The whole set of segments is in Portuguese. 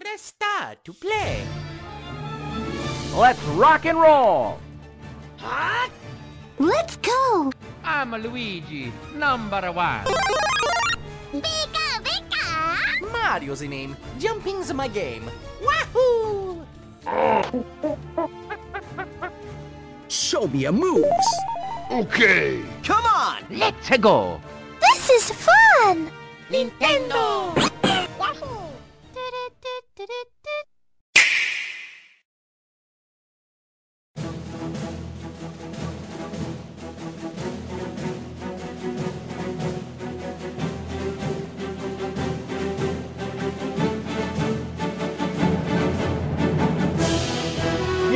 Press start to play. Let's rock and roll! Let's go! I'm Luigi, number one. Pika, pika! Mario's the name. Jumping's my game. Wahoo! Show me your moves. Okay. Come on! Let's go! This is fun! Nintendo! E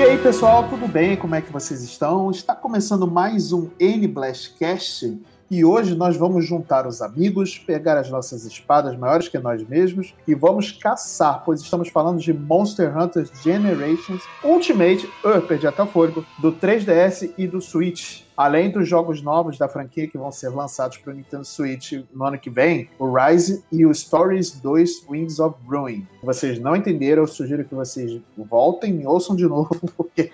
aí, pessoal, tudo bem? Como é que vocês estão? Está começando mais um N Blastcast e hoje nós vamos juntar os amigos, pegar as nossas espadas maiores que nós mesmos e vamos caçar, pois estamos falando de Monster Hunter Generations Ultimate, eu perdi até o fôlego, do 3DS e do Switch. Além dos jogos novos da franquia que vão ser lançados para o Nintendo Switch no ano que vem, o Rise e o Stories 2 Wings of Ruin. Se vocês não entenderam, eu sugiro que vocês voltem e ouçam de novo, porque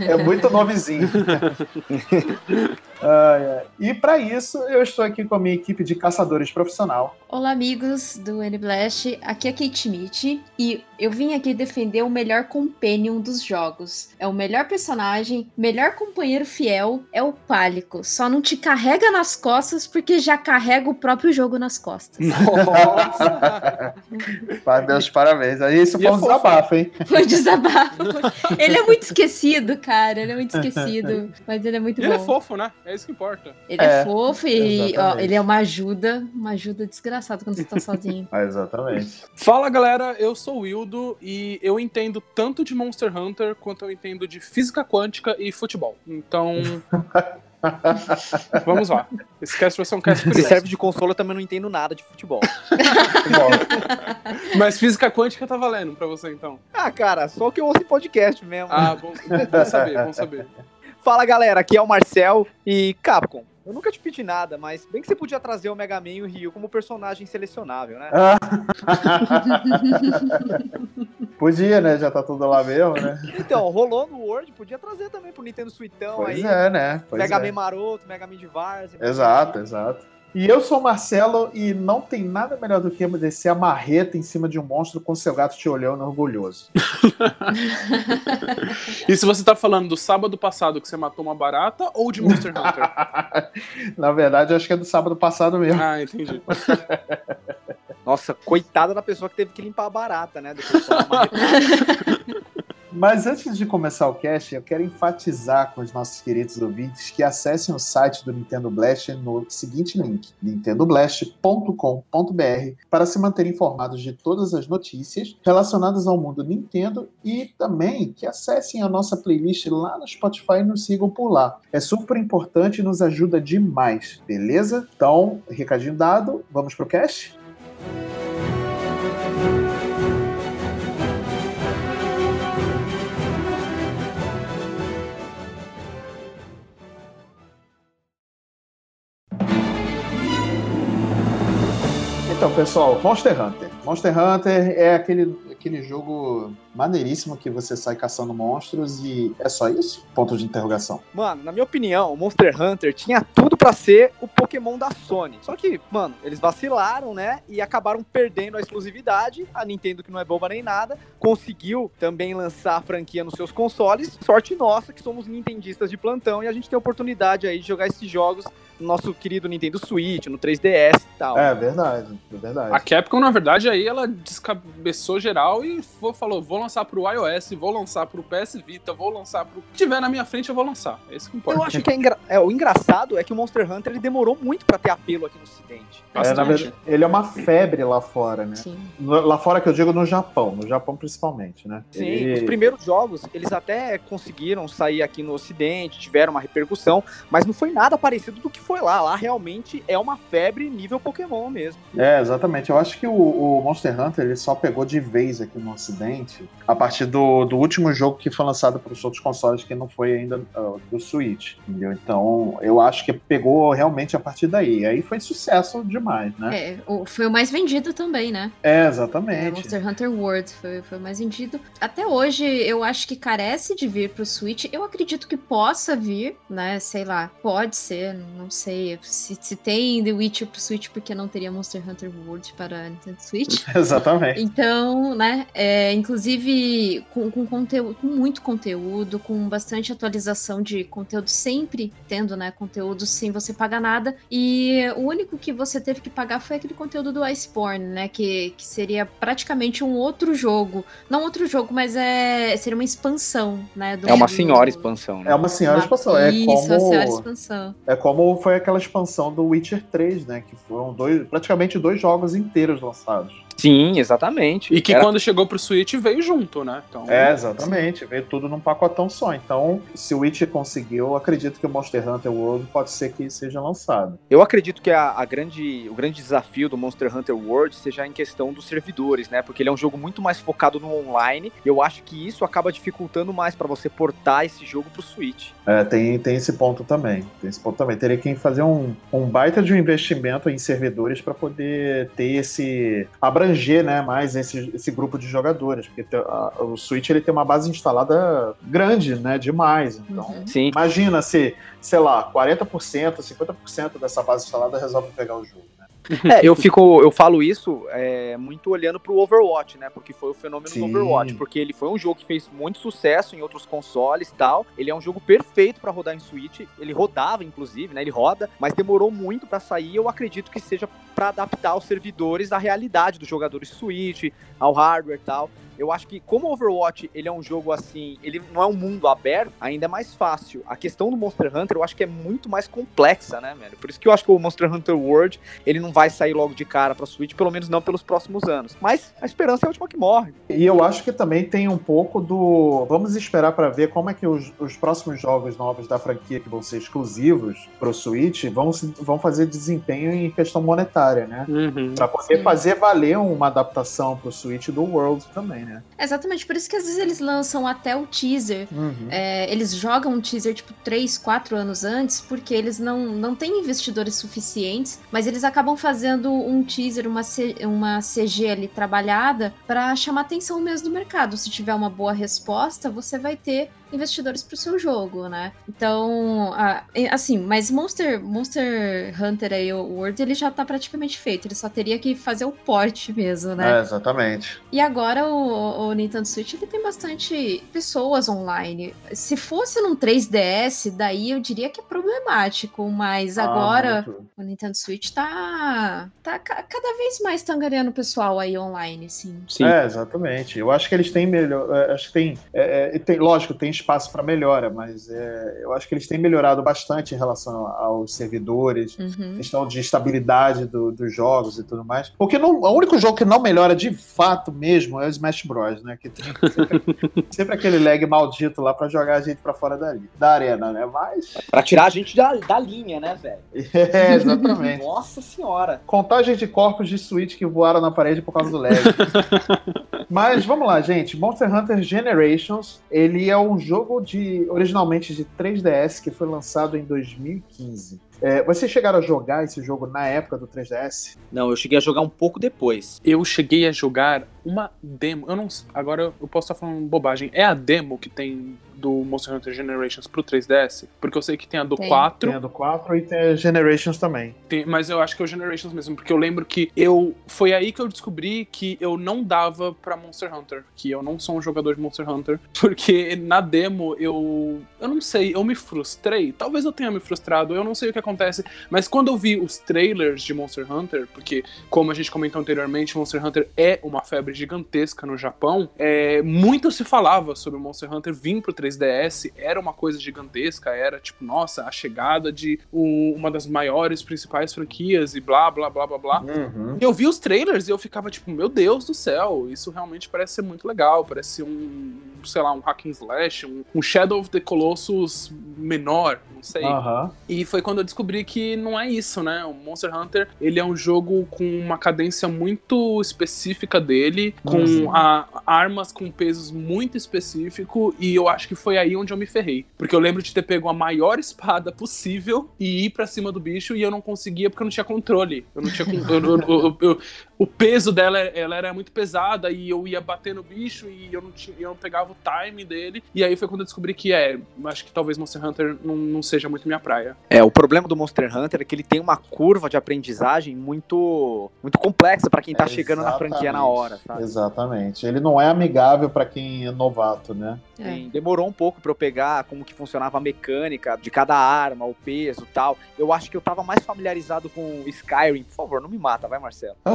é muito nomezinho. E para isso, eu estou aqui com a minha equipe de caçadores profissional. Olá, amigos do N-Blast. Aqui é Kate Schmidt e eu vim aqui defender o melhor companion dos jogos. É o melhor personagem, melhor companheiro fiel, é o Pálico. Só não te carrega nas costas porque já carrega o próprio jogo nas costas. Pá, Meus parabéns. Aí isso foi um desabafo, hein? Foi um desabafo. Ele é muito esquecido, cara. Ele é muito esquecido. Mas ele é muito E bom. ele é fofo, né? É isso que importa. Ele é, É, fofo e ó, ele é uma ajuda, uma ajuda desgraçada quando você tá sozinho. Ah, exatamente. Fala galera, eu sou o Wildo e eu entendo tanto de Monster Hunter quanto eu entendo de física quântica e futebol. Então. Vamos lá. Esse cast vai ser um cast Se curioso. serve de console, eu também não entendo nada de futebol. Bom, Mas física quântica tá valendo pra você então. ah, cara, só que eu ouço podcast mesmo. Ah, bom, bom saber, bom saber. Fala, galera, aqui é o Marcel e Capcom. Eu nunca te pedi nada, mas bem que você podia trazer o Mega Man e o Ryu como personagem selecionável, né? podia, né? Já tá tudo lá mesmo, né? Então, rolou no Word, podia trazer também pro Nintendo Suitão Pois aí. é, né? Pois Mega é. Man maroto, Mega Man de Várzea. Exato, exato. E eu sou o Marcelo e não tem nada melhor do que descer a marreta em cima de um monstro com seu gato te olhando orgulhoso. E se você tá falando do sábado passado que você matou uma barata ou de Monster Hunter? Na verdade, eu acho que é do sábado passado mesmo. Ah, entendi. Nossa, coitada da pessoa que teve que limpar a barata, né? Depois marretada. Mas antes de começar o cast, eu quero enfatizar com os nossos queridos ouvintes que acessem o site do Nintendo Blast no seguinte link: nintendoblast.com.br para se manter informados de todas as notícias relacionadas ao mundo Nintendo e também que acessem a nossa playlist lá no Spotify e nos sigam por lá. É super importante e nos ajuda demais, beleza? Então, recadinho dado, vamos pro cast? Então, pessoal, Monster Hunter. Monster Hunter é aquele, aquele jogo maneiríssimo que você sai caçando monstros e é só isso? Ponto de interrogação. Mano, na minha opinião, o Monster Hunter tinha tudo pra ser o Pokémon da Sony. Só que, mano, eles vacilaram, né? E acabaram perdendo a exclusividade. A Nintendo, que não é boba nem nada, conseguiu também lançar a franquia nos seus consoles. Sorte nossa que somos nintendistas de plantão e a gente tem a oportunidade aí de jogar esses jogos no nosso querido Nintendo Switch, no 3DS e tal. É verdade, é verdade. A Capcom, na verdade, aí ela descabeçou geral e falou: vou lançar pro iOS, vou lançar pro PS Vita, vou lançar pro. que tiver na minha frente, eu vou lançar. É isso que importa. Eu acho que é, engra- é, o engraçado é que o Monster Hunter ele demorou muito pra ter apelo aqui no Ocidente. É, na verdade, ele é uma febre lá fora, né? Sim. Lá fora que eu digo no Japão, no Japão principalmente, né? Sim, Ele- os primeiros jogos, eles até conseguiram sair aqui no Ocidente, tiveram uma repercussão, mas não foi nada parecido do que foi lá. Lá realmente é uma febre nível Pokémon mesmo. É, exatamente. Eu acho que o, o Monster Hunter ele só pegou de vez aqui no Ocidente a partir do, do último jogo que foi lançado para os outros consoles que não foi ainda uh, do Switch, entendeu? Então eu acho que pegou realmente a partir daí. Aí foi sucesso demais, né? É, o- foi o mais vendido também, né? É, É, exatamente. Monster Hunter World foi, foi o mais vendido. Até hoje, eu acho que carece de vir pro Switch. Eu acredito que possa vir, né? Sei lá, pode ser, não sei. Se, se tem The Witcher pro Switch, porque não teria Monster Hunter World para Nintendo Switch? Exatamente. Então, né, é, inclusive com, com conteúdo, com muito conteúdo, com bastante atualização de conteúdo, sempre tendo, né, conteúdo sem você pagar nada. E o único que você teve que pagar foi aquele conteúdo do Iceborne, né, que, que seria praticamente um outro jogo. Não outro jogo, mas é seria uma expansão, né. do- É uma do- senhora expansão, né? É uma senhora expansão. É Isso, uma senhora como, expansão. é como foi aquela expansão do Witcher 3, né? Que foram dois, praticamente dois jogos inteiros lançados. Sim, exatamente. E que Era- quando chegou pro Switch veio junto, né? Então, É, exatamente. Veio tudo num pacotão só. Então, se o Witcher conseguiu, eu acredito que o Monster Hunter World pode ser que seja lançado. Eu acredito que a, a grande, o grande desafio do Monster Hunter World seja em questão dos servidores, né? Porque ele é um jogo muito mais focado no online. E eu acho que isso acaba dificultando mais pra você portar esse jogo pro Switch. É, tem, tem esse ponto também. Tem esse ponto também. Teria que fazer um, um baita de um investimento em servidores para poder ter esse. Abranger né, mais esse, esse grupo de jogadores. Porque a- o Switch ele tem uma base instalada grande, né? Demais. Então. Uhum. Sim. Imagina se, sei lá, 40%, 50% dessa base instalada resolve pegar o jogo. É, eu fico, eu falo isso é, muito olhando pro Overwatch, né? Porque foi o fenômeno Sim. do Overwatch, porque ele foi um jogo que fez muito sucesso em outros consoles e tal. Ele é um jogo perfeito pra rodar em Switch. Ele rodava, inclusive, né? Ele roda, mas demorou muito pra sair. Eu acredito que seja pra adaptar os servidores à realidade dos jogadores Switch, ao hardware e tal. Eu acho que como o Overwatch ele é um jogo assim, ele não é um mundo aberto, ainda é mais fácil. A questão do Monster Hunter eu acho que é muito mais complexa, né, velho? Por isso que eu acho que o Monster Hunter World ele não vai sair logo de cara pra Switch, pelo menos não pelos próximos anos. Mas a esperança é a última que morre. E eu acho que também tem um pouco do. Vamos esperar para ver como é que os, os próximos jogos novos da franquia que vão ser exclusivos pro Switch vão, se- vão fazer desempenho em questão monetária, né? Uhum. Pra poder Sim. fazer valer uma adaptação pro Switch do World também, né? Exatamente, por isso que às vezes eles lançam até o teaser Uhum. É, eles jogam um teaser tipo 3, 4 anos antes, porque eles não, não têm investidores suficientes, mas eles acabam fazendo um teaser, uma, C- uma CG ali trabalhada para chamar atenção mesmo do mercado. Se tiver uma boa resposta, você vai ter investidores pro seu jogo, né? Então, ah, assim, mas Monster, Monster Hunter aí, o World, ele já tá praticamente feito. Ele só teria que fazer o porte mesmo, né? É, exatamente. E agora o, o Nintendo Switch ele tem bastante pessoas online. Se fosse num 3DS, daí eu diria que é problemático, mas Ah, agora muito. o Nintendo Switch tá, tá ca- cada vez mais tangariando o pessoal aí online, sim. Sim. É, exatamente. Eu acho que eles têm melhor. é, Acho que tem, é, é, tem. Lógico, tem espaço para melhora, mas é, eu acho que eles têm melhorado bastante em relação aos servidores, Uhum. questão de estabilidade do- dos jogos e tudo mais. Porque não, o único jogo que não melhora de fato mesmo é o Smash Bros, né? Que tem sempre, sempre aquele lag maldito lá pra jogar a gente pra fora da, da arena, né? Mas. Pra tirar a gente da, da linha, né, velho? É, exatamente. Nossa senhora. Contagem de corpos de Switch que voaram na parede por causa do lag. Mas vamos lá, gente. Monster Hunter Generations, ele é um jogo de originalmente de 3DS que foi lançado em 2015. É, vocês chegaram a jogar esse jogo na época do 3DS? Não, eu cheguei a jogar um pouco depois. Eu cheguei a jogar uma demo. Eu não sei- Agora eu posso estar falando bobagem. É a demo que tem do Monster Hunter Generations pro 3DS? Porque eu sei que tem a do Tem. 4, Tem a do 4 e tem a Generations também. tem- mas eu acho que é o Generations mesmo. Porque eu lembro que eu. Foi aí que eu descobri que eu não dava pra Monster Hunter. Que eu não sou um jogador de Monster Hunter. Porque na demo eu. Eu não sei, eu me frustrei. Talvez eu tenha me frustrado, eu não sei o que acontece. Mas quando eu vi os trailers de Monster Hunter, porque, como a gente comentou anteriormente, Monster Hunter é uma febre gigantesca no Japão, é, muito se falava sobre o Monster Hunter vir pro 3DS, era uma coisa gigantesca, era tipo, nossa, a chegada de o- uma das maiores, principais franquias e blá, blá, blá, blá, blá. Uhum. Eu vi os trailers e eu ficava tipo, meu Deus do céu, isso realmente parece ser muito legal, parece um, sei lá, um hack and slash, um, um Shadow of the Colossus menor, não sei. Aham. E foi quando eu descobri que não é isso, né? O Monster Hunter, ele é um jogo com uma cadência muito específica dele, com Uhum. a- armas com pesos muito específico, e eu acho que foi aí onde eu me ferrei. Porque eu lembro de ter pego a maior espada possível e ir pra cima do bicho, e eu não conseguia porque eu não tinha controle. Eu não tinha eu- eu- eu- eu- o peso dela ela era muito pesada e eu ia bater no bicho e eu não, tinha, eu não pegava o time dele. E aí foi quando eu descobri que é, acho que talvez Monster Hunter não, não seja muito minha praia. É, o problema do Monster Hunter é que ele tem uma curva de aprendizagem muito muito complexa pra quem tá chegando na franquia na hora, sabe? Exatamente. Ele não é amigável pra quem é novato, né? É. Demorou um pouco pra eu pegar como que funcionava a mecânica de cada arma, o peso e tal. Eu acho que eu tava mais familiarizado com Skyrim. Por favor, não me mata, vai, Marcelo.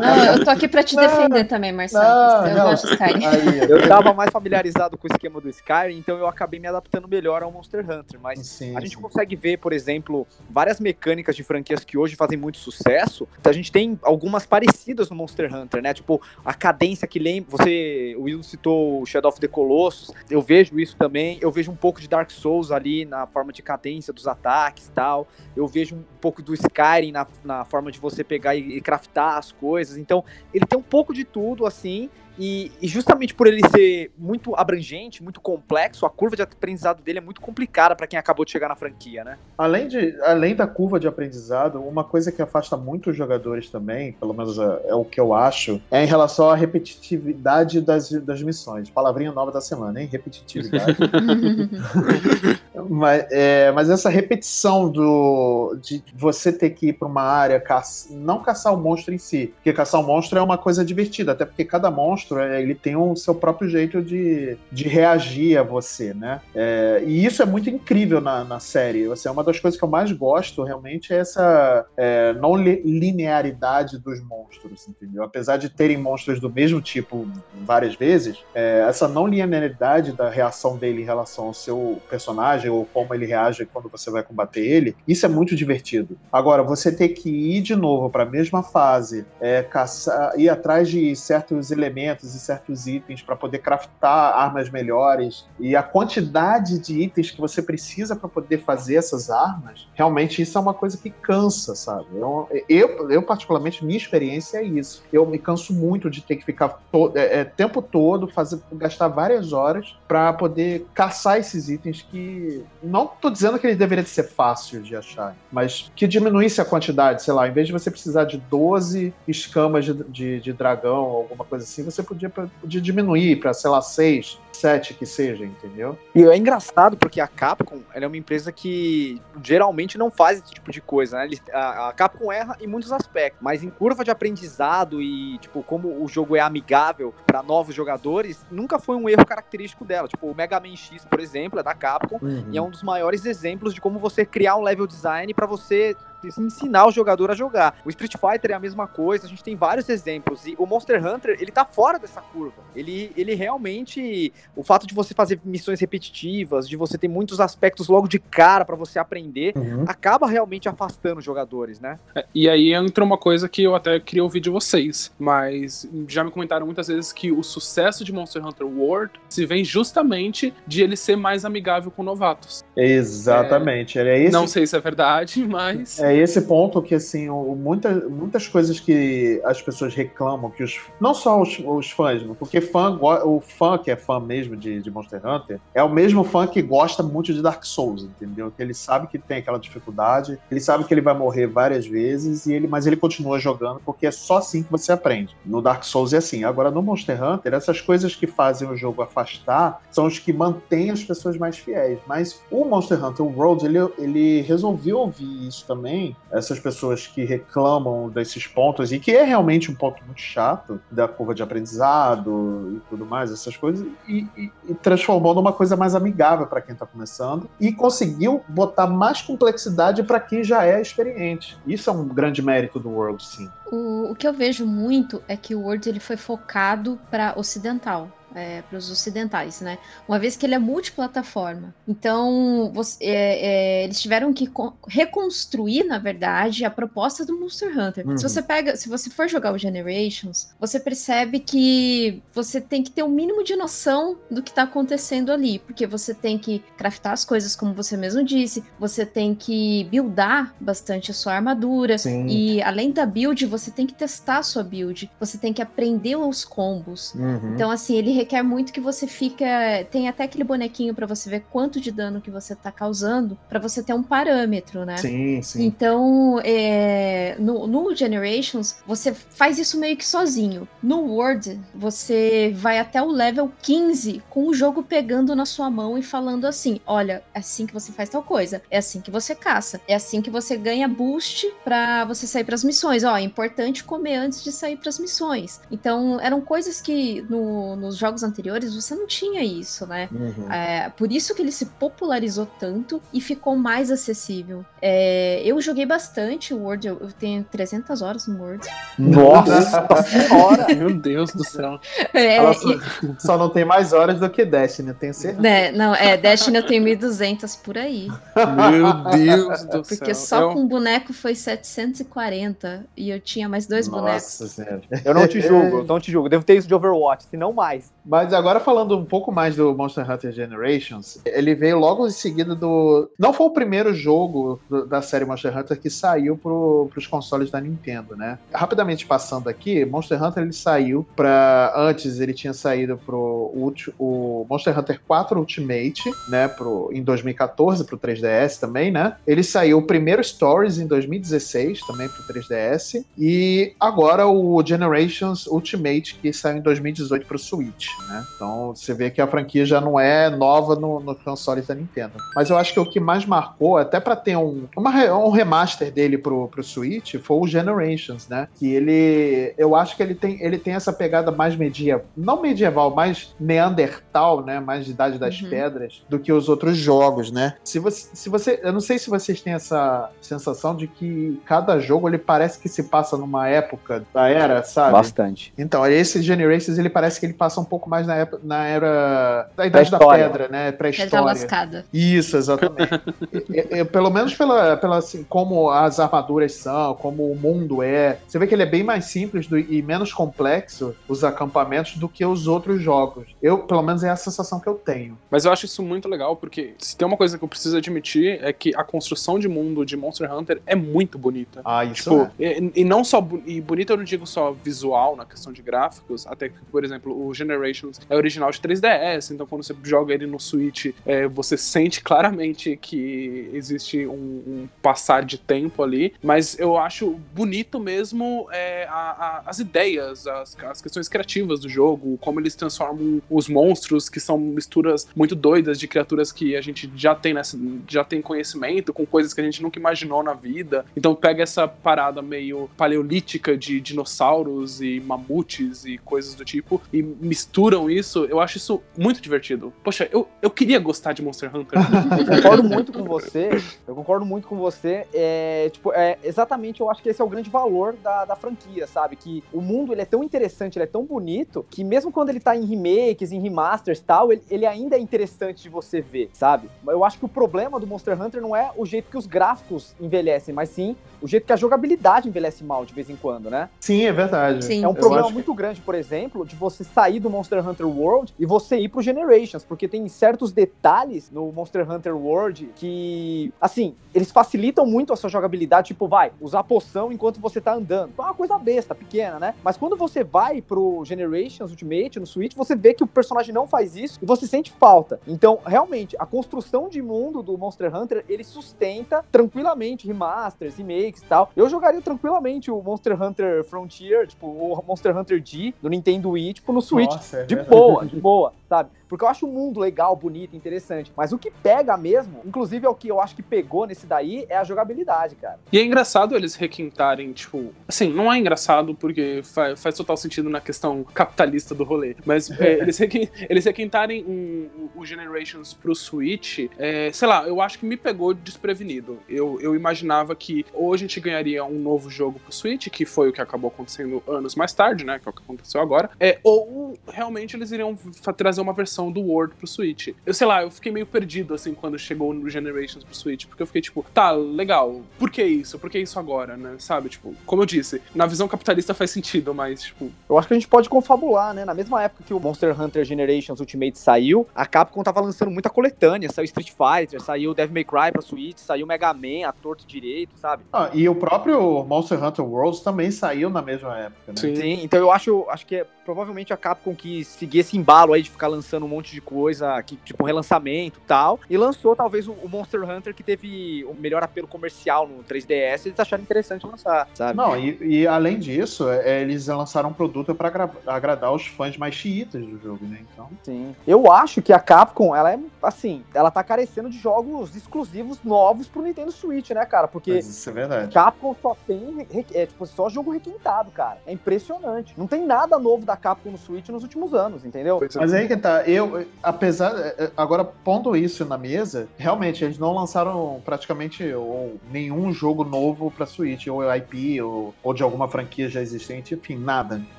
Não, eu tô aqui pra te defender também, Marcelo. Não, eu não. gosto de Skyrim. Aí, Eu tava mais familiarizado com o esquema do Skyrim, então eu acabei me adaptando melhor ao Monster Hunter. Mas sim, a gente sim. consegue ver, por exemplo, várias mecânicas de franquias que hoje fazem muito sucesso. A gente tem algumas parecidas no Monster Hunter, né? Tipo, a cadência que lembra. Você, o Will citou o Shadow of the Colossus. Eu vejo isso também. Eu vejo um pouco de Dark Souls ali na forma de cadência dos ataques e tal. Eu vejo um pouco do Skyrim na, na forma de você pegar e, e craftar as coisas. Então, ele tem um pouco de tudo, assim. E, e justamente por ele ser muito abrangente, muito complexo, a curva de aprendizado dele é muito complicada pra quem acabou de chegar na franquia, né? Além, de, além da curva de aprendizado, uma coisa que afasta muito os jogadores também, pelo menos é, é o que eu acho, é em relação à repetitividade das, das missões. Palavrinha nova da semana, hein? Repetitividade. mas, é, mas essa repetição do, de você ter que ir para uma área, caça, não caçar o monstro em si, porque caçar o monstro é uma coisa divertida, até porque cada monstro é, ele tem o seu próprio jeito de, de reagir a você, né? É, e isso é muito incrível na, na série. Assim, uma das coisas que eu mais gosto realmente é essa é, não li- linearidade dos monstros, entendeu? Apesar de terem monstros do mesmo tipo várias vezes, é, essa não linearidade da reação dele em relação ao seu personagem ou como ele reage quando você vai combater ele, isso é muito divertido. Agora, você ter que ir de novo para a mesma fase, é, caçar, ir atrás de certos elementos e certos itens para poder craftar armas melhores e a quantidade de itens que você precisa para poder fazer essas armas, realmente isso é uma coisa que cansa, sabe? Eu, eu, eu, particularmente, minha experiência é isso. Eu me canso muito de ter que ficar o é, é, tempo todo, fazer, gastar várias horas para poder caçar esses itens que. Não tô dizendo que eles deveriam ser fáceis de achar, mas que diminuísse a quantidade, sei lá, em vez de você precisar de 12 escamas de, de, de dragão alguma coisa assim, você podia, podia diminuir para, sei lá, 6, 7 que seja, entendeu? E é engraçado porque a Capcom ela é uma empresa que geralmente não faz esse tipo de coisa, né? A, a Capcom erra em muitos aspectos, mas em curva de aprendizado e, tipo, como o jogo é amigável para novos jogadores, nunca foi um erro característico dela. Tipo, o Mega Man X, por exemplo, é da Capcom e é um dos maiores exemplos de como você criar um level design para você ensinar o jogador a jogar. O Street Fighter é a mesma coisa, a gente tem vários exemplos e o Monster Hunter, ele tá fora dessa curva. Ele, ele realmente, o fato de você fazer missões repetitivas, de você ter muitos aspectos logo de cara para você aprender, Uhum. acaba realmente afastando os jogadores, né? É, E aí entra uma coisa que eu até queria ouvir de vocês, mas já me comentaram muitas vezes que o sucesso de Monster Hunter World se vem justamente de ele ser mais amigável com novatos. Exatamente. É, esse, Não sei se é verdade, mas. é esse ponto que, assim, o- muita, muitas coisas que as pessoas reclamam, que os. Não só os, os fãs, né? porque fã, o fã que é fã mesmo de, de Monster Hunter é o mesmo fã que gosta muito de Dark Souls, entendeu? Que ele sabe que tem aquela dificuldade, ele sabe que ele vai morrer várias vezes, e ele, mas ele continua jogando porque é só assim que você aprende. No Dark Souls é assim. Agora, no Monster Hunter, essas coisas que fazem o jogo afastar são os que mantêm as pessoas mais fiéis. Mas o Monster Hunter World, ele, ele resolveu ouvir isso também, essas pessoas que reclamam desses pontos, e que é realmente um ponto muito chato, da curva de aprendizado e tudo mais, essas coisas, e, e- e transformou numa coisa mais amigável para quem tá começando, e conseguiu botar mais complexidade para quem já é experiente. Isso é um grande mérito do World, sim. O, o que eu vejo muito é que o World ele foi focado para ocidental. É, para os ocidentais, né? Uma vez que ele é multiplataforma. Então, você, é, é, eles tiveram que reconstruir, na verdade, a proposta do Monster Hunter. Uhum. Se você pega, se você for jogar o Generations, você percebe que você tem que ter o um mínimo de noção do que está acontecendo ali, porque você tem que craftar as coisas, como você mesmo disse, você tem que buildar bastante a sua armadura, Sim. e além da build, você tem que testar a sua build, você tem que aprender os combos. Uhum. Então, assim, ele requer muito que você fica. Tem até aquele bonequinho para você ver quanto de dano que você tá causando, para você ter um parâmetro, né? Sim, sim. Então, é, no, no Generations, você faz isso meio que sozinho. No World, você vai até o level 15 com o jogo pegando na sua mão e falando assim: olha, é assim que você faz tal coisa, é assim que você caça, é assim que você ganha boost para você sair para as missões. Ó, é importante comer antes de sair para as missões. Então, eram coisas que no, nos jogos anteriores você não tinha isso, né? Uhum. É, por isso que ele se popularizou tanto e ficou mais acessível. É, eu joguei bastante o World, eu tenho 300 horas no World. Nossa senhora! Meu Deus do céu. É, só, e... só, não tem mais horas do que Destiny, eu tenho certeza. É, não, é, Destiny eu tenho 1200 por aí. Meu Deus do céu. Porque só eu... com boneco foi 740 e eu tinha mais dois Nossa bonecos. Senhora. Eu não te julgo, eu não te julgo. Devo ter isso de Overwatch, se não mais. Mas agora falando um pouco mais do Monster Hunter Generations, ele veio logo em seguida do. Não foi o primeiro jogo do, da série Monster Hunter que saiu pro, pros consoles da Nintendo, né? Rapidamente passando aqui, Monster Hunter ele saiu para Antes ele tinha saído pro o, o Monster Hunter 4 Ultimate, né? Pro, em 2014 pro 3DS também, né? Ele saiu o primeiro Stories em 2016 também pro 3DS. E agora o Generations Ultimate, que saiu em 2018 pro Switch né? Então você vê que a franquia já não é nova no, no console da Nintendo. Mas eu acho que o que mais marcou, até para ter um, uma, um remaster dele pro, pro Switch, foi o Generations, né? Que ele. Eu acho que ele tem, ele tem essa pegada mais medieval. Não medieval, mais Neandertal, né? Mais de Idade das uhum. Pedras, do que os outros jogos, né? Se você, se você. Eu não sei se vocês têm essa sensação de que cada jogo ele parece que se passa numa época da era, sabe? Bastante. Então, esse Generations ele parece que ele passa um pouco mais na, época, na era da Idade da Pedra, né? Pré-história. lascada. Isso, exatamente. e, e, pelo menos pela, pela assim, como as armaduras são, como o mundo é. Você vê que ele é bem mais simples do, e menos complexo, os acampamentos, do que os outros jogos. Eu, pelo menos, é a sensação que eu tenho. Mas eu acho isso muito legal, porque se tem uma coisa que eu preciso admitir é que a construção de mundo de Monster Hunter é muito bonita. Ah, isso tipo, é. e, e, não só... E bonita eu não digo só visual, na questão de gráficos, até que, por exemplo, o Generation Generations é original de 3DS, então quando você joga ele no Switch, é, você sente claramente que existe um, um, passar de tempo ali, mas eu acho bonito mesmo é, a, a, as ideias, as, as questões criativas do jogo, como eles transformam os monstros, que são misturas muito doidas de criaturas que a gente já tem, nessa, já tem conhecimento, com coisas que a gente nunca imaginou na vida. Então pega essa parada meio paleolítica de dinossauros e mamutes e coisas do tipo e mistura misturam isso, eu acho isso muito divertido. Poxa, eu, eu queria gostar de Monster Hunter. eu concordo muito com você. Eu concordo muito com você. É, tipo, é, exatamente, eu acho que esse é o grande valor da, da franquia, sabe? Que o mundo ele é tão interessante, ele é tão bonito, que mesmo quando ele tá em remakes, em remasters e tal, ele, ele ainda é interessante de você ver, sabe? Eu acho que o problema do Monster Hunter não é o jeito que os gráficos envelhecem, mas sim o jeito que a jogabilidade envelhece mal de vez em quando, né? Sim, é verdade. Sim. É um eu problema muito que... grande, por exemplo, de você sair do Monster Hunter World e você ir pro Generations, porque tem certos detalhes no Monster Hunter World que, assim, eles facilitam muito a sua jogabilidade, tipo, vai, usar poção enquanto você tá andando. É uma coisa besta, pequena, né? Mas quando você vai pro Generations Ultimate, no Switch, você vê que o personagem não faz isso e você sente falta. Então, realmente, a construção de mundo do Monster Hunter, ele sustenta tranquilamente remasters, remakes, e tal. Eu jogaria tranquilamente o Monster Hunter Frontier, tipo, o Monster Hunter D do Nintendo Wii, tipo, no Switch. Nossa, de boa, de boa. sabe? Porque eu acho o mundo legal, bonito, interessante. Mas o que pega mesmo, inclusive é o que eu acho que pegou nesse daí, é a jogabilidade, cara. E é engraçado eles requintarem, tipo. Assim, não é engraçado porque fa- faz total sentido na questão capitalista do rolê. Mas é, eles, requin- eles requintarem um- o Generations pro Switch, é, sei lá, eu acho que me pegou desprevenido. Eu, eu imaginava que ou a gente ganharia um novo jogo pro Switch, que foi o que acabou acontecendo anos mais tarde, né? Que é o que aconteceu agora. É, ou realmente eles iriam trazer uma versão do World pro Switch. Eu sei lá, eu fiquei meio perdido assim quando chegou no Generations pro Switch, porque eu fiquei tipo, tá, legal, por que isso? Por que isso agora, né? Sabe, tipo, como eu disse, na visão capitalista faz sentido, mas, tipo, Eu acho que a gente pode confabular, né? Na mesma época que o Monster Hunter Generations Ultimate saiu, a Capcom tava lançando muita coletânea. Saiu Street Fighter, saiu Devil May Cry pra Switch, saiu Mega Man, a torto direito, sabe? Ah, e o próprio Monster Hunter Worlds também saiu na mesma época, né? Sim. Sim, então eu acho, acho que é, provavelmente a Capcom quis seguir esse embalo aí de ficar lançando um monte de coisa, que, tipo relançamento e tal, e lançou talvez o, o Monster Hunter que teve o melhor apelo comercial no 3DS, eles acharam interessante lançar, sabe? Não, e, e além disso, é, eles lançaram um produto para agradar os fãs mais chiitas do jogo, né? Então, Sim. Eu acho que a Capcom, ela é, assim, ela tá carecendo de jogos exclusivos novos pro Nintendo Switch, né, cara? Porque mas isso é verdade. Capcom só tem é, tipo, só jogo requintado, cara. É impressionante. Não tem nada novo da Capcom no Switch nos últimos anos, entendeu? é. Mas aí que tá, eu, apesar, é, agora pondo isso na mesa, realmente eles não lançaram praticamente ou, nenhum jogo novo pra Switch, ou IP, ou, ou de alguma franquia já existente, enfim, nada.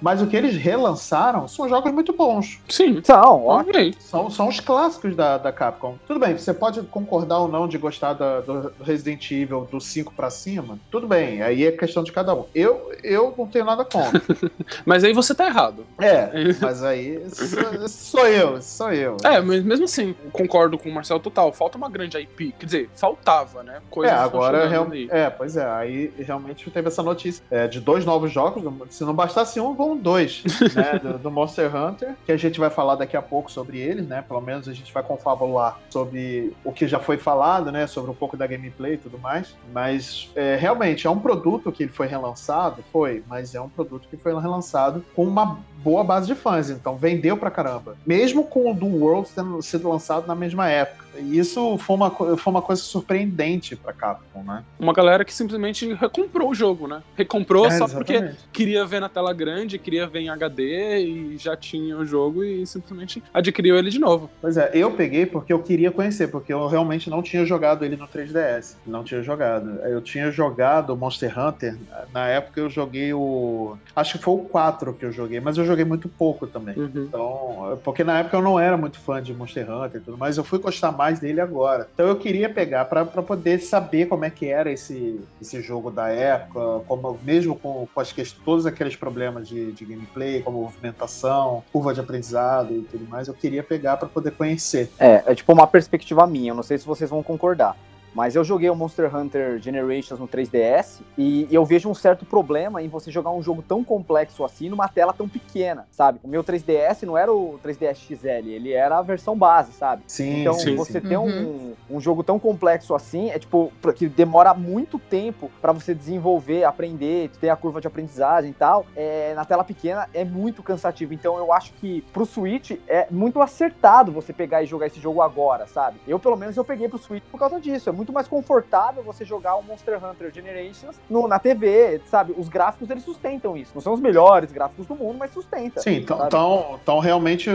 Mas o que eles relançaram são jogos muito bons. sim, Então, ó, ok. São, são os clássicos da, da Capcom. Tudo bem, você pode concordar ou não de gostar da- do Resident Evil do 5 pra cima. Tudo bem, aí é questão de cada um. Eu, eu não tenho nada contra. Mas aí você tá errado. É, mas aí sou, sou eu, sou eu. É, mas mesmo assim, concordo com o Marcelo total. Falta uma grande IP. Quer dizer, faltava, né? É, Coisas estão agora realmente. É, pois é. Aí realmente teve essa notícia é, de dois novos jogos. Se não bastasse um, vão dois. né, do, do Monster Hunter, que a gente vai falar daqui a pouco sobre eles, né? Pelo menos a gente vai confabular sobre o que já foi falado, né? Sobre um pouco da gameplay e tudo mais. Mas é, realmente é um produto que ele foi relançado, foi, mas é um produto que foi relançado com uma boa base de fãs. Então vendeu pra caramba. Mesmo com o do World tendo sido lançado na mesma época. E isso foi uma, foi uma coisa surpreendente pra Capcom, né? Uma galera que simplesmente recomprou o jogo, né? Recomprou É, só porque exatamente. queria ver na tela grande, queria ver em HD e já tinha o jogo e simplesmente adquiriu ele de novo. Pois é, eu peguei porque eu queria conhecer, porque eu realmente não tinha jogado ele no 3DS. Não tinha jogado. Eu tinha jogado Monster Hunter, na época eu joguei o. Acho que foi o 4 que eu joguei, mas eu joguei muito pouco também. Uhum. Então, porque na época eu não era muito fã de Monster Hunter e tudo mais, eu fui gostar mais dele agora. Então eu queria pegar pra poder saber como é que era esse, esse jogo da época, como, mesmo com, com as todos aqueles problemas de, de gameplay, como movimentação, curva de aprendizado e tudo mais, eu queria pegar pra poder conhecer. É, é tipo uma perspectiva minha, eu não sei se vocês vão concordar. Mas eu joguei o Monster Hunter Generations no 3DS e eu vejo um certo problema em você jogar um jogo tão complexo assim numa tela tão pequena, sabe? O meu 3DS não era o 3DS XL, ele era a versão base, sabe? Sim, Então, sim, você sim. ter um, um jogo tão complexo assim, é tipo, que demora muito tempo pra você desenvolver, aprender, ter a curva de aprendizagem e tal, é, na tela pequena é muito cansativo. Então, eu acho que pro Switch é muito acertado você pegar e jogar esse jogo agora, sabe? Eu, pelo menos, eu peguei pro Switch por causa disso. É muito mais confortável você jogar o Monster Hunter Generations no- na TV, sabe? Os gráficos, eles sustentam isso. Não são os melhores gráficos do mundo, mas sustenta. Sim, então, realmente,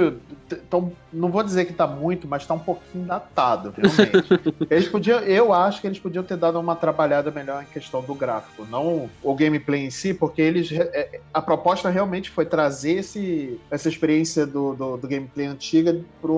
tão, não vou dizer que tá muito, mas tá um pouquinho datado, realmente. eles podiam, eu acho que eles podiam ter dado uma trabalhada melhor em questão do gráfico, não o gameplay em si, porque eles é, a proposta realmente foi trazer esse, essa experiência do, do, do gameplay antiga para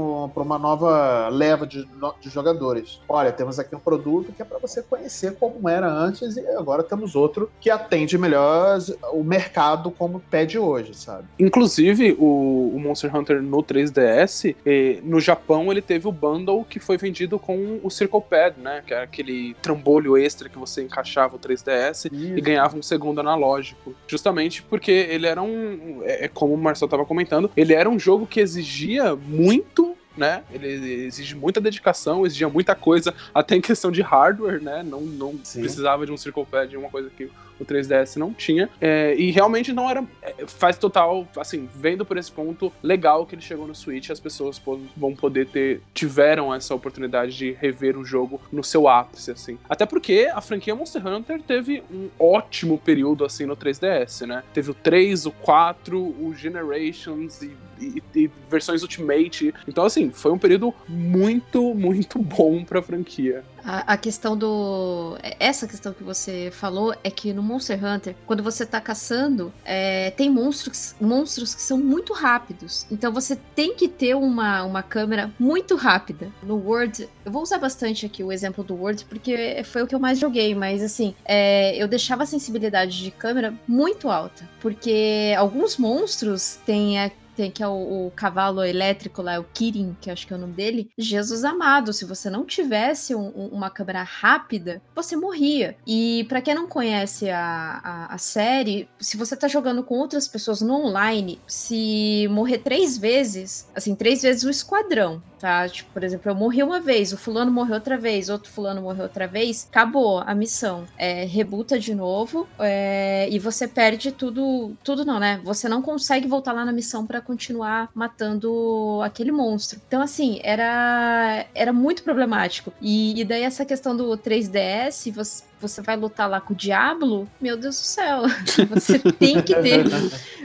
uma nova leva de, de jogadores. Olha, temos aqui um produto que é para você conhecer como era antes e agora temos outro que atende melhor o mercado como pede hoje, sabe? Inclusive, o, o Monster Hunter no 3DS, eh, no Japão, ele teve o bundle que foi vendido com o Circle Pad, né? Que era aquele trambolho extra que você encaixava o 3DS e ganhava um segundo analógico. Justamente porque ele era um. É, é como o Marcel tava comentando, ele era um jogo que exigia muito né? Ele exige muita dedicação, exigia muita coisa, até em questão de hardware, né? Não, não Sim. precisava de um Circle Pad, uma coisa que o 3DS não tinha. É, e realmente não era. é, Faz total, assim, vendo por esse ponto, legal que ele chegou no Switch, as pessoas vão poder ter. tiveram essa oportunidade de rever o jogo no seu ápice, assim. Até porque a franquia Monster Hunter teve um ótimo período, assim, no 3DS, né? Teve o 3, o 4, o Generations e, e- e versões Ultimate. Então, assim, foi um período muito, muito bom pra franquia. A, a questão do. Essa questão que você falou é que no Monster Hunter, quando você tá caçando, é, tem monstros, monstros que são muito rápidos. Então você tem que ter uma, uma câmera muito rápida. No Word, eu vou usar bastante aqui o exemplo do Word, porque foi o que eu mais joguei, mas assim, é, eu deixava a sensibilidade de câmera muito alta. Porque alguns monstros têm a tem que é o, o cavalo elétrico lá, o Kirin, que acho que é o nome dele. Jesus amado, se você não tivesse um- um- uma câmera rápida, você morria. E pra quem não conhece a, a, a série, se você tá jogando com outras pessoas no online, se morrer três vezes, assim, três vezes o esquadrão, tá? Tipo, por exemplo, eu morri uma vez, o fulano morreu outra vez, outro fulano morreu outra vez, acabou a missão. É, rebuta de novo é, e você perde tudo, tudo não, né? Você não consegue voltar lá na missão pra continuar matando aquele monstro. Então, assim, era, era muito problemático. E, e daí essa questão do 3DS, você, você vai lutar lá com o Diablo, meu Deus do céu, você tem que ter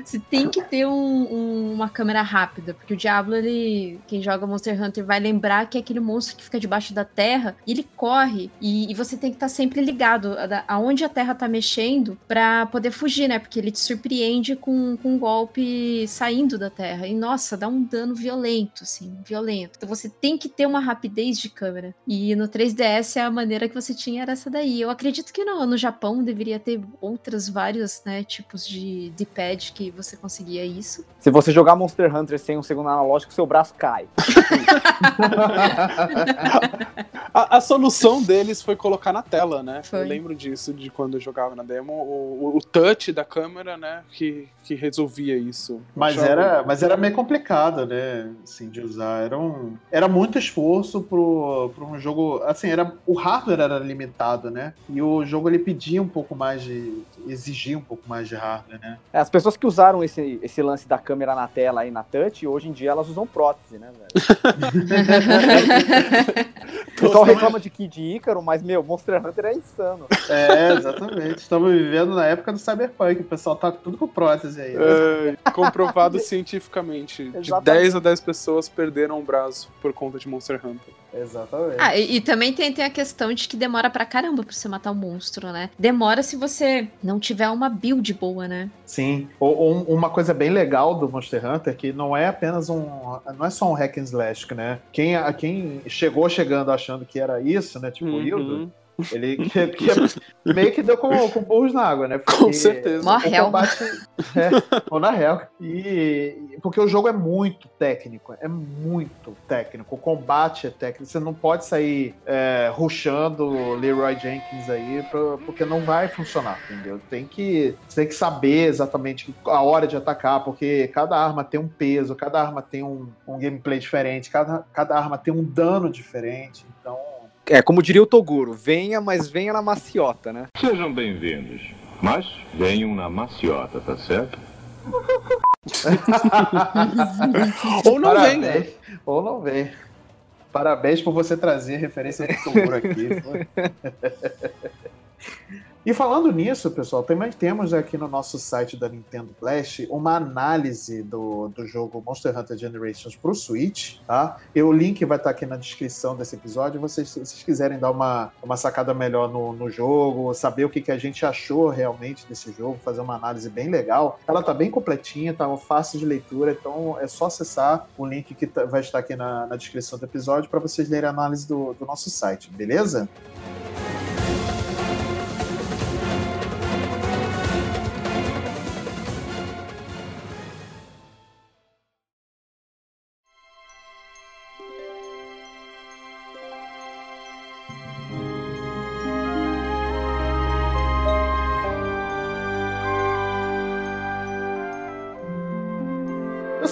você tem que ter um- um- uma câmera rápida, porque o Diablo, ele. Quem joga Monster Hunter vai lembrar que é aquele monstro que fica debaixo da terra e ele corre. E, e você tem que estar sempre ligado a- aonde a terra tá mexendo pra poder fugir, né? Porque ele te surpreende com, com um golpe saindo da terra. E nossa, dá um dano violento, assim, violento. Então você tem que ter uma rapidez de câmera. E no 3DS a maneira que você tinha era essa daí. Eu acredito que no, no Japão deveria ter outras vários, né, tipos de, de pad que você conseguia isso. Se você jogar Monster Hunter sem um segundo analógico, seu braço cai. A, a solução deles foi colocar na tela, né? Foi. Eu lembro disso, de quando eu jogava na demo. O, o- o touch da câmera, né? Que, que resolvia isso. Mas era, mas era meio complicado, né? Assim, de usar. Era, um, era muito esforço pro, pro um jogo. Assim, era, o hardware era limitado, né? E o jogo ele pedia um pouco mais de. exigia um pouco mais de hardware, né? É, As pessoas que usaram esse, esse lance da câmera na tela e na touch, hoje em dia elas usam prótese, né, velho? O pessoal reclama de Kid Ícaro, mas, meu, Monster Hunter é insano. É, exatamente. Estamos vivendo na época do Cyberpunk. O pessoal tá tudo com prótese aí. né? É, comprovado cientificamente. De Exatamente. 10 a 10 pessoas perderam o braço por conta de Monster Hunter. Exatamente. Ah, e, e também tem, tem a questão de que demora pra caramba pra você matar o monstro, né? Demora se você não tiver uma build boa, né? Sim. Ou, ou um- uma coisa bem legal do Monster Hunter é que não é apenas um. Não é só um hack and slash, né? Quem, a- quem chegou chegando achando que era isso, né? Tipo Uhum. Hildo, ele que, que meio que deu com, com burros na água, né? Com certeza. O réu. combate. É, ou na real. E, porque o jogo é muito técnico, é muito técnico. O combate é técnico. Você não pode sair é, rushando Leroy Jenkins aí, pra- porque não vai funcionar, entendeu? Tem que, você tem que saber exatamente a hora de atacar, porque cada arma tem um peso, cada arma tem um, um gameplay diferente, cada, cada arma tem um dano diferente. Então, É, como diria o Toguro, venha, mas venha na maciota, né? Sejam bem-vindos. Mas venham na maciota, tá certo? Ou não vem, parabéns. né? Ou não vem. Parabéns por você trazer a referência do Toguro aqui. E falando nisso, pessoal, também temos aqui no nosso site da Nintendo Flash uma análise do, do jogo Monster Hunter Generations para o Switch, tá? E o link vai estar aqui na descrição desse episódio. Vocês, se vocês quiserem dar uma, uma sacada melhor no, no jogo, saber o que, que a gente achou realmente desse jogo, fazer uma análise bem legal. Ela tá bem completinha, tá fácil de leitura, então é só acessar o link que tá- vai estar aqui na, na descrição do episódio para vocês lerem a análise do, do nosso site, beleza?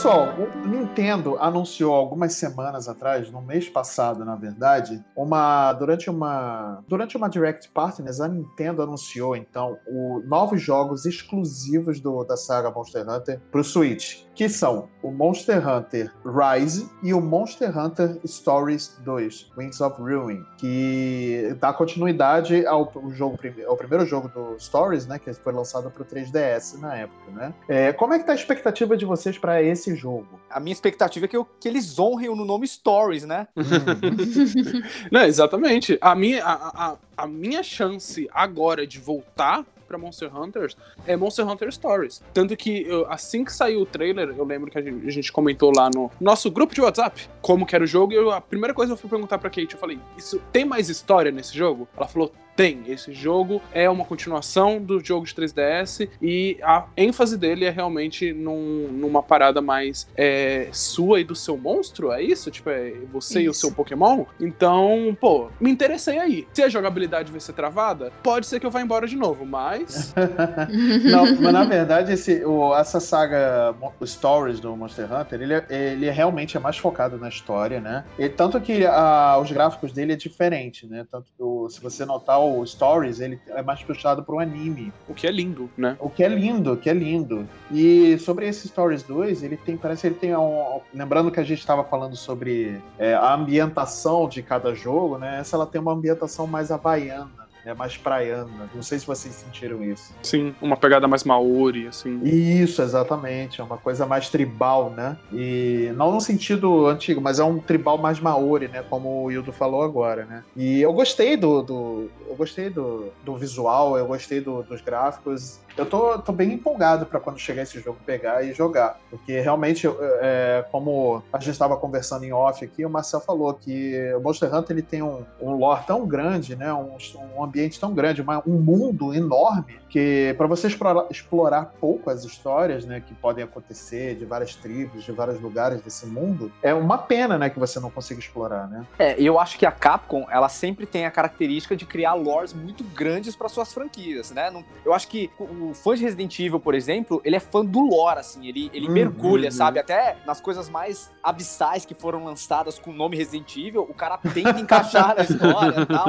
Pessoal, o Nintendo anunciou algumas semanas atrás, no mês passado, na verdade, uma durante uma durante uma Direct Partners, a Nintendo anunciou então o novos jogos exclusivos do, da saga Monster Hunter para o Switch, que são o Monster Hunter Rise e o Monster Hunter Stories 2, Wings of Ruin, que dá continuidade ao, ao jogo ao primeiro jogo do Stories, né, que foi lançado para o 3DS na época, né? É, como é que tá a expectativa de vocês para esse jogo? A minha expectativa é que, eu- que eles honrem no nome Stories, né? Não, exatamente. A minha, a, a, a minha chance agora de voltar pra Monster Hunters é Monster Hunter Stories. Tanto que eu- assim que saiu o trailer, eu lembro que a gente, a gente comentou lá no nosso grupo de WhatsApp como que era o jogo, e eu- a primeira coisa que eu fui perguntar pra Kate, eu falei, isso tem mais história nesse jogo? Ela falou, tem. Esse jogo é uma continuação do jogo de 3DS e a ênfase dele é realmente num- numa parada mais é, sua e do seu monstro, é isso? Tipo, é você e o Isso. seu Pokémon? Então, pô, me interessei aí. Se a jogabilidade vai ser travada, pode ser que eu vá embora de novo, mas. Não, mas na verdade, esse, o- essa saga Stories do Monster Hunter, ele, é- ele é realmente é mais focado na história, né? E tanto que ah, os gráficos dele é diferente, né? Tanto se você notar o Stories, ele é mais puxado para um anime. o que é lindo, né? O que é lindo, o que é lindo. E sobre esse Stories 2, ele tem, parece que ele tem um. Lembrando que a gente estava falando sobre é, a ambientação de cada jogo, né? Essa ela tem uma ambientação mais havaiana. É mais praiana. Não sei se vocês sentiram isso. Sim, uma pegada mais Maori, assim. Isso, exatamente. É uma coisa mais tribal, né? E não no sentido antigo, mas é um tribal mais maori, né? Como o Hildo falou agora, né? E eu gostei do. do- eu gostei do, do visual, eu gostei do- dos gráficos. Eu tô, tô bem empolgado para quando chegar esse jogo pegar e jogar. Porque realmente, é, como a gente estava conversando em off aqui, o Marcel falou que o Monster Hunter ele tem um, um lore tão grande, né? Um, um ambiente tão grande, uma- um mundo enorme que para você explorar, explorar pouco as histórias, né, que podem acontecer de várias tribos, de vários lugares desse mundo, é uma pena, né, que você não consiga explorar, né? É, eu acho que a Capcom, ela sempre tem a característica de criar lores muito grandes para suas franquias, né? Não- Eu acho que fã de Resident Evil, por exemplo, ele é fã do lore, assim, ele, ele Uhum. mergulha, sabe? Até nas coisas mais abissais que foram lançadas com o nome Resident Evil, o cara tenta encaixar na história e tal.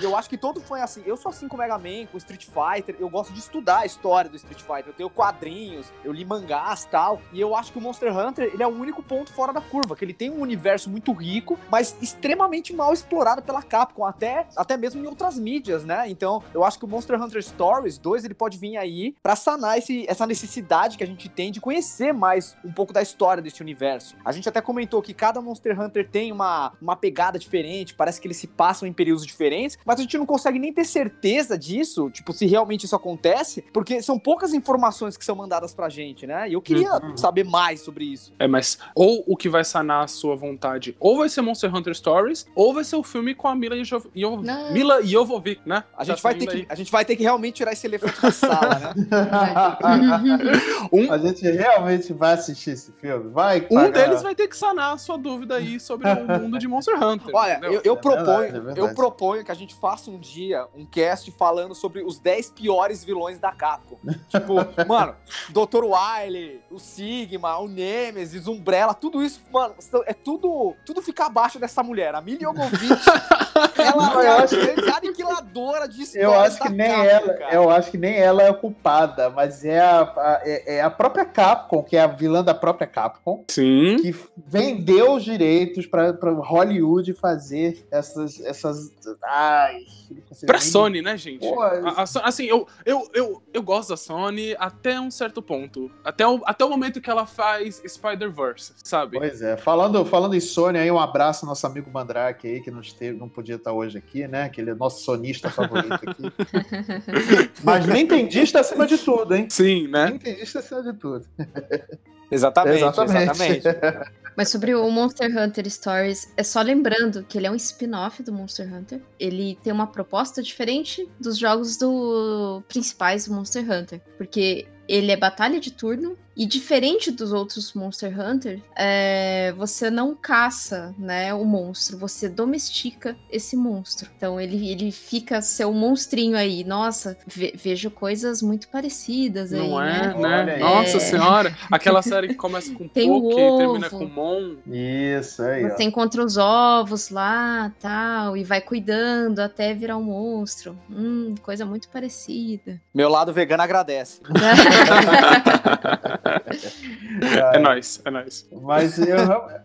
E eu acho que todo fã é assim. Eu sou assim com o Mega Man, com o Street Fighter, eu gosto de estudar a história do Street Fighter. Eu tenho quadrinhos, eu li mangás e tal. E eu acho que o Monster Hunter, ele é o único ponto fora da curva, que ele tem um universo muito rico, mas extremamente mal explorado pela Capcom, até, até mesmo em outras mídias, né? Então, eu acho que o Monster Hunter Stories 2, ele pode vir aí pra sanar esse, essa necessidade que a gente tem de conhecer mais um pouco da história desse universo. A gente até comentou que cada Monster Hunter tem uma, uma pegada diferente, parece que eles se passam em períodos diferentes, mas a gente não consegue nem ter certeza disso, tipo, se realmente isso acontece, porque são poucas informações que são mandadas pra gente, né? E eu queria Uhum. saber mais sobre isso. É, mas ou o que vai sanar a sua vontade, ou vai ser Monster Hunter Stories, ou vai ser o filme com a Mila, Jov... Jo- Não. Mila Jovovich, né? A gente, Tá vai ter que, a gente vai ter que realmente tirar esse elefante da sala, né? Um, a gente realmente vai assistir esse filme? Vai um pagar- deles vai ter que sanar a sua dúvida aí sobre o mundo de Monster Hunter. Olha, eu, eu É proponho, verdade, é verdade. eu proponho que a gente faça um dia um cast falando sobre os 10 piores vilões da Capcom. tipo, mano, Dr. Wily, o Sigma, o Nemesis, Umbrella, tudo isso, mano, é tudo, tudo fica abaixo dessa mulher. A Millie Jovovich, ela é a aniquiladora de Eu acho que nem Capcom, ela, cara. eu acho que nem ela é a culpada, mas é a, a- é, é a própria Capcom, que é a vilã da própria Capcom, Sim. que vendeu os direitos para Hollywood fazer essas essas ai, Pra nem- Sony, né, gente? Pô, A- a assim, eu, eu, eu, eu gosto da Sony até um certo ponto. Até o, até o momento que ela faz Spider-Verse, sabe? Pois é, falando, falando em Sony aí, um abraço ao nosso amigo Mandrake aí, que não, esteve, não podia estar hoje aqui, né? Que ele é nosso sonista favorito aqui. Mas Nintendista acima de tudo, hein? Sim, né? Nintendista acima de tudo. Exatamente, Exatamente. exatamente. Mas sobre o Monster Hunter Stories, é só lembrando que ele é um spin-off do Monster Hunter. Ele tem uma proposta diferente dos jogos do principais do Monster Hunter. Porque ele é batalha de turno e diferente dos outros Monster Hunter, é, você não caça, né, o monstro, você domestica esse monstro. Então ele, ele fica seu monstrinho aí. Nossa, ve vejo coisas muito parecidas aí, Não é, né? né? Nossa É. senhora. Aquela série que começa com Tem o Poke e termina ovo. com Mon. Isso, aí, ó. Você encontra os ovos lá, tal, e vai cuidando até virar um monstro. Hum, coisa muito parecida. Meu lado vegano agradece. É nóis, é nóis. Mas eu,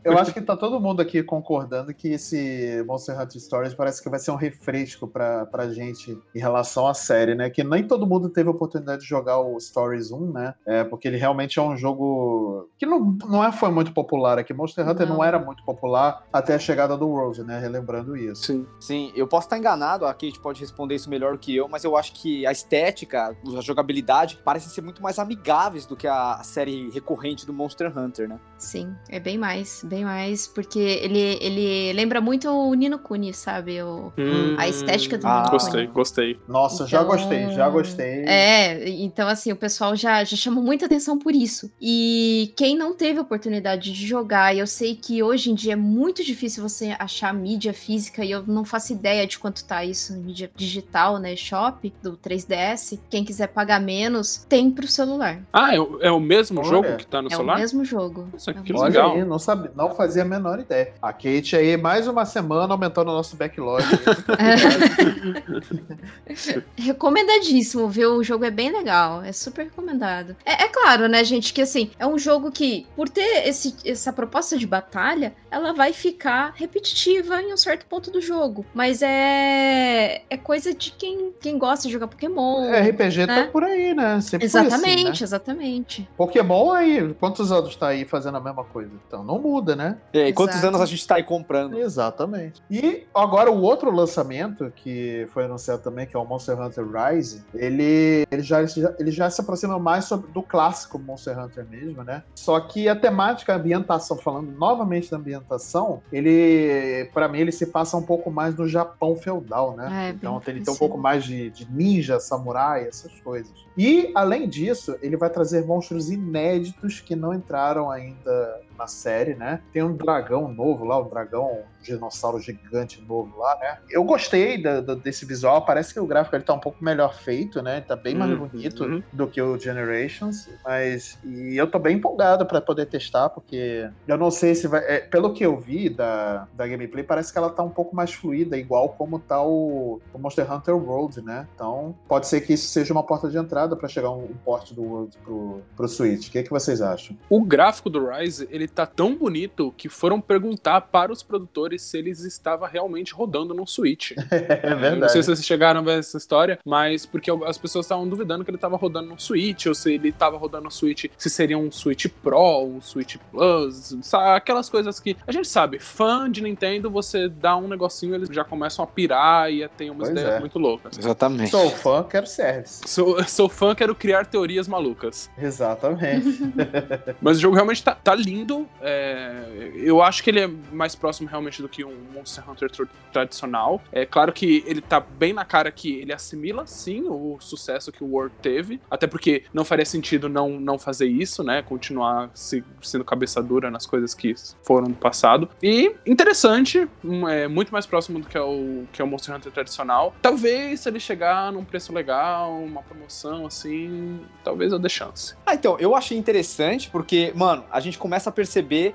eu acho que tá todo mundo aqui concordando que esse Monster Hunter Stories parece que vai ser um refresco pra, pra gente em relação à série, né? Que nem todo mundo teve a oportunidade de jogar o Stories 1, né? É, porque ele realmente é um jogo que não, não é, foi muito popular aqui. Monster Hunter não. Não. era muito popular até a chegada do World, né? Relembrando isso. Sim. Sim, eu posso estar enganado, a Kate pode responder isso melhor que eu, mas eu acho que a estética, a jogabilidade, parecem ser muito mais amigáveis do que a série recorrente do Monster Hunter, né? Sim, é bem mais, bem mais, porque ele, ele lembra muito o Nino Kuni, sabe? O, Hum, a estética do ah, Nino Gostei, Kuni. gostei. Nossa, já Então, gostei, já gostei. É, então assim, o pessoal já, já chamou muita atenção por isso. E quem não teve a oportunidade de jogar, e eu sei que hoje em dia é muito difícil você achar mídia física, e eu não faço ideia de quanto tá isso em mídia digital, né? Shop do 3DS. Quem quiser pagar menos, tem pro celular. Ah, é, o- é o mesmo Olha, jogo que tá no é celular? o mesmo jogo. Nossa, É o que mesmo Olha legal. aí, não, sabe, não fazia a menor ideia. A Kate aí, mais uma semana aumentando o nosso backlog. Recomendadíssimo, viu? O jogo é bem legal, é super recomendado. É, é claro, né, gente, que assim, é um jogo que, por ter esse- essa proposta de batalha, ela vai ficar repetitiva em um certo ponto do jogo. Mas é, é coisa de quem, quem gosta de jogar Pokémon. É, RPG né? tá por aí, né? Sempre foi Exatamente, assim, né? exatamente. Pokémon aí, quantos anos tá aí fazendo a mesma coisa? Então não muda, né? E aí, quantos Exato. anos a gente tá aí comprando? Exatamente. E agora o outro lançamento que foi anunciado também, que é o Monster Hunter Rise, ele, ele, já, ele já se aproxima mais sobre, do clássico Monster Hunter mesmo, né? Só que a temática, a ambientação, falando novamente da ambientação, ele, pra mim, ele se passa um pouco mais no Japão feudal, né? É, então ele tem um pouco mais de, de ninja, samurai, essas coisas. E, além disso, ele vai trazer monstros inéditos que não entraram ainda na série, né? Tem um dragão novo lá, um dragão, um dinossauro gigante novo lá, né? Eu gostei da- da- desse visual, parece que o gráfico ele tá um pouco melhor feito, né? Tá bem mais Uhum. bonito do que o Generations, mas e eu tô bem empolgado pra poder testar, porque eu não sei se vai. é, pelo que eu vi da, da gameplay, parece que ela tá um pouco mais fluida, igual como tá o, o Monster Hunter World, né? Então pode ser que isso seja uma porta de entrada pra chegar um, um porte do World pro, pro Switch. O que, que vocês acham? O gráfico do Rise, ele tá tão bonito que foram perguntar para os produtores se eles estavam realmente rodando no Switch. É Eu Não sei se vocês chegaram a ver essa história, mas porque as pessoas estavam duvidando que ele tava rodando no Switch, ou se ele tava rodando no Switch, se seria um Switch Pro, um Switch Plus, sabe? aquelas coisas que a gente sabe, fã de Nintendo, você dá um negocinho, eles já começam a pirar e a ter umas Pois ideias é. muito loucas. Exatamente. Sou fã, quero service. Sou, sou fã, quero criar teorias malucas. Exatamente. Mas o jogo realmente tá, tá lindo. É, eu acho que ele é mais próximo realmente do que um Monster Hunter tra- tradicional. É claro que ele tá bem na cara que ele assimila, sim, o sucesso que o World teve. Até porque não faria sentido não, não fazer isso, né? Continuar se- sendo cabeça dura nas coisas que foram do passado. E interessante, um, é muito mais próximo do que é o, que é o Monster Hunter tradicional. Talvez se ele chegar num preço legal, uma promoção assim, talvez eu dê chance. Ah, então, eu achei interessante porque, mano, a gente começa a perceber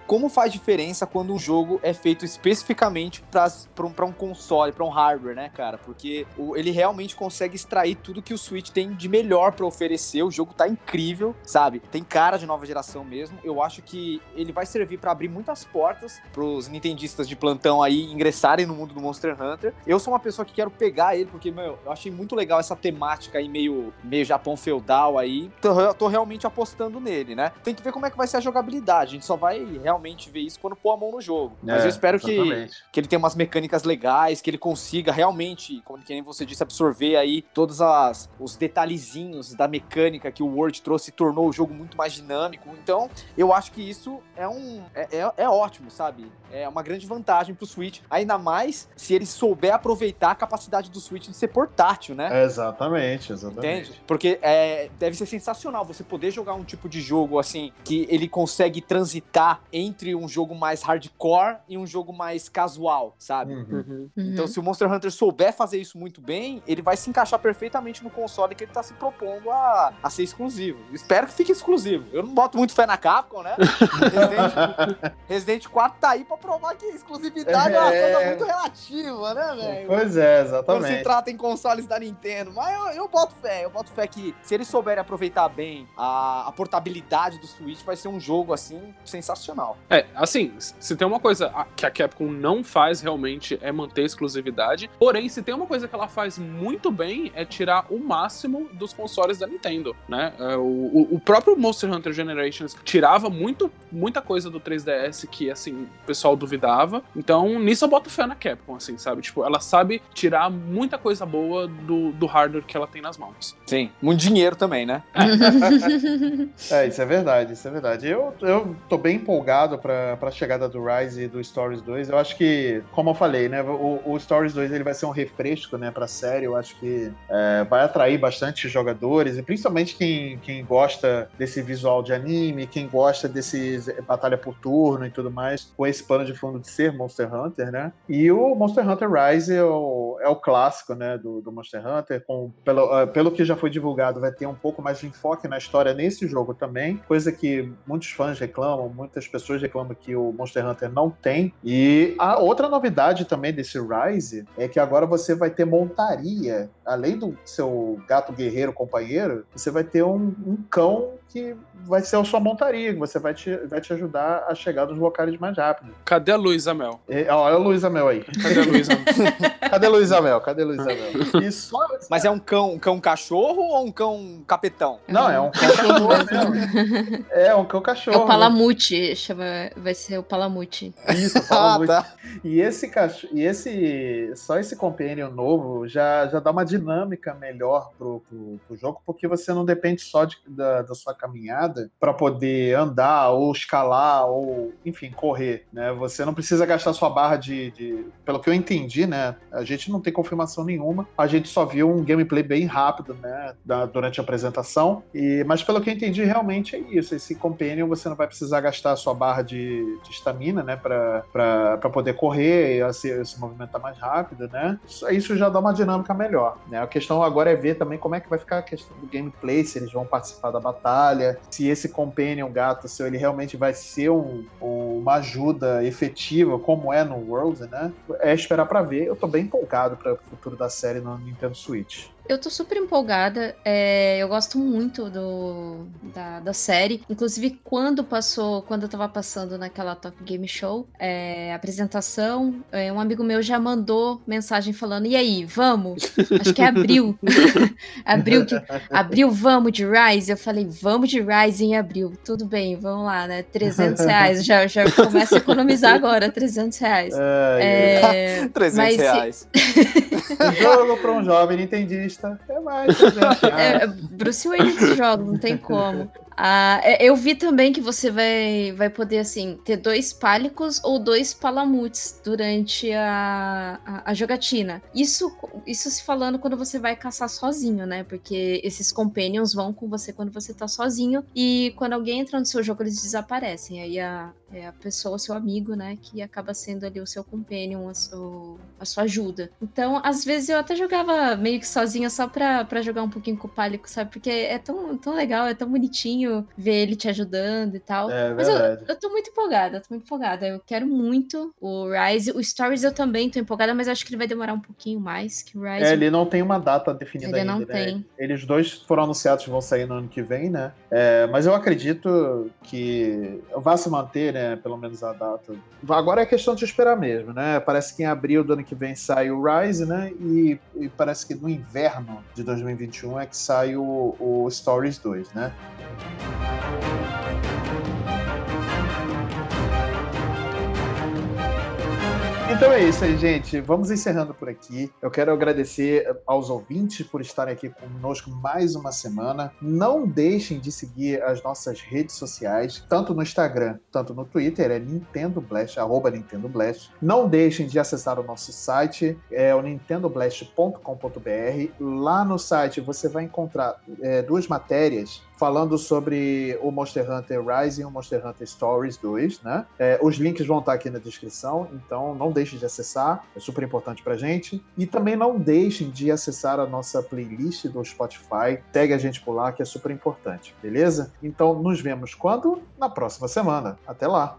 como faz diferença quando um jogo é feito especificamente pra, um, console, pra um hardware, né, cara? Porque o- ele realmente consegue extrair tudo que o Switch tem de melhor pra oferecer. O jogo tá incrível, sabe? Tem cara de nova geração mesmo. Eu acho que ele vai servir pra abrir muitas portas pros nintendistas de plantão aí ingressarem no mundo do Monster Hunter. Eu sou uma pessoa que quero pegar ele porque, meu, eu achei muito legal essa temática aí meio, meio Japão feudal aí. Tô, tô realmente apostando nele, né? Tem que ver como é que vai ser a jogabilidade. A gente só vai realmente ver isso quando pôr a mão no jogo. Mas É, eu espero que, exatamente. que ele tenha umas mecânicas legais, que ele consiga realmente, como que nem você disse, absorver aí todos as, os detalhezinhos da mecânica que o Word trouxe e tornou o jogo muito mais dinâmico. Então, eu acho que isso é um é, é, é ótimo, sabe? É uma grande vantagem pro Switch, ainda mais se ele souber aproveitar a capacidade do Switch de ser portátil, né? Exatamente, exatamente. Entende? Porque é, deve ser sensacional você poder jogar um tipo de jogo assim que ele consegue transitar entre um jogo mais hardcore e um jogo mais casual, sabe? Uhum. Então, se o Monster Hunter souber fazer isso muito bem, ele vai se encaixar perfeitamente no console que ele tá se propondo a, a ser exclusivo. Espero que fique exclusivo. Eu não boto muito fé na Capcom, né? Resident, Resident 4 tá aí pra provar que exclusividade é, uma É. coisa muito relativa, né, velho? Pois é, Quando se exatamente. trata em consoles da Nintendo. Mas eu, eu boto fé, eu boto fé que se eles souberem aproveitar bem a, a portabilidade do Switch, vai ser um jogo assim sensacional. É, assim, se tem uma coisa que a Capcom não faz realmente é manter a exclusividade. Porém, se tem uma coisa que ela faz muito bem é tirar o máximo dos consoles da Nintendo, né? É, o, o- o próprio Monster Hunter Generations tirava muito, muita coisa do 3DS que, assim, o pessoal duvidava. Então, nisso eu boto fé na Capcom, assim, sabe? Tipo, ela sabe tirar muita coisa boa do, do hardware que ela tem nas mãos. Sim, muito dinheiro também, né? É, isso é verdade, isso é verdade. Eu, eu tô bem empolgado pra, pra chegada do Rise e do Stories 2. Eu acho que, como eu falei, né, o, o Stories 2 ele vai ser um refresco, né, pra série. Eu acho que é, vai atrair bastante jogadores, e principalmente quem, quem gosta desse visual de anime, quem gosta desse batalha por turno e tudo mais, com esse pano de fundo de ser Monster Hunter, né? E o Monster Hunter Rise é o, é o clássico, né, do, do Monster Hunter, com, pelo, ah, pelo que já foi divulgado, vai ter um pouco mais de enfoque na história nesse jogo também, coisa que muitos fãs reclamam, muitas pessoas reclamam que o Monster Hunter não tem. E a outra novidade também desse Rise é que agora você vai ter montaria, além do seu gato guerreiro companheiro, você vai ter um, um cão que vai ser a sua montaria, que você vai te, vai te ajudar a chegar nos locais mais rápido. Cadê a Luísa Mel? E, ó, olha o Luiz Amel aí. Cadê a Luísa Mel? Cadê Luiz Amel? Cadê Luiz Amel? E só... Mas é um cão, um cão cachorro ou um cão capetão? Não, é um cão cachorro mesmo. É um cão É cachorro. o Palamute, chama, vai ser o Palamute. Isso, Ah, fala muito. tá. E esse cachorro, e esse só esse companion novo já, já dá uma dinâmica melhor pro, pro, pro jogo, porque você não depende só de- da, da sua caminhada para poder andar ou escalar ou, enfim, correr, né? Você não precisa gastar sua barra de, de- pelo que eu entendi, né? A gente não tem confirmação nenhuma, a gente só viu um gameplay bem rápido, né? da- durante a apresentação. E, mas pelo que eu entendi, realmente é isso. Esse companion você não vai precisar gastar sua barra de estamina, né? Pra poder correr e se, se movimentar mais rápido, né? Isso, isso já dá uma dinâmica melhor, né? A questão agora é ver também como é que vai ficar a questão do gameplay, se eles vão participar da batalha, se esse companion gato seu, ele realmente vai ser um- uma ajuda efetiva, como é no World, né? É esperar pra ver. Eu tô bem empolgado para o futuro da série no Nintendo Switch. Eu tô super empolgada. é, eu gosto muito do, da, da série. Inclusive, quando passou, quando eu tava passando naquela Top Game Show, é, apresentação, é, um amigo meu já mandou mensagem falando: E aí, vamos? Acho que é abril. abril, que, abril, vamos de Rise? Eu falei: Vamos de Rise em abril. Tudo bem, vamos lá, né? 300 reais. Já, já começa a economizar agora, 300 reais. É, 300 mas se- reais. O jogo para um jovem nintendista é mais. 300 reais. É, Bruce Wayne jogos, não tem como. Ah, é, eu vi também que você vai, vai poder, assim, ter dois pálicos ou dois palamutes durante a, a, a jogatina. Isso, isso se falando quando você vai caçar sozinho, né? Porque esses companions vão com você quando você tá sozinho. E quando alguém entra no seu jogo, eles desaparecem. Aí a, é a pessoa, o seu amigo, né? Que acaba sendo ali o seu companion, a, seu- a sua ajuda. Então, às vezes eu até jogava meio que sozinha só pra, pra jogar um pouquinho com o pálico, sabe? Porque é tão, tão legal, é tão bonitinho ver ele te ajudando e tal. É Mas eu, eu tô muito empolgada, tô muito empolgada. Eu quero muito o Rise. O Stories eu também tô empolgada, mas acho que ele vai demorar um pouquinho mais que o Rise. É, ele não tem uma data definida Ele ainda. não né? tem. Eles dois foram anunciados que vão sair no ano que vem, né? É, mas eu acredito que vai se manter, né? Pelo menos a data. Agora é questão de esperar mesmo, né? Parece que em abril do ano que vem sai o Rise, né? E, e parece que no inverno de 2021 é que sai o, o Stories 2, né? Então é isso aí, gente. Vamos encerrando por aqui. Eu quero agradecer aos ouvintes por estarem aqui conosco mais uma semana. Não deixem de seguir as nossas redes sociais, tanto no Instagram, tanto no Twitter, é Nintendo Blast, arroba Nintendo Blast. Não deixem de acessar o nosso site, é o nintendoblast.com.br. Lá no site você vai encontrar é, duas matérias falando sobre o Monster Hunter Rise e o Monster Hunter Stories 2, né? É, os links vão estar aqui na descrição, então não deixem de acessar, é super importante pra gente. E também não deixem de acessar a nossa playlist do Spotify, pegue a gente por lá, que é super importante, beleza? Então nos vemos quando? Na próxima semana. Até lá!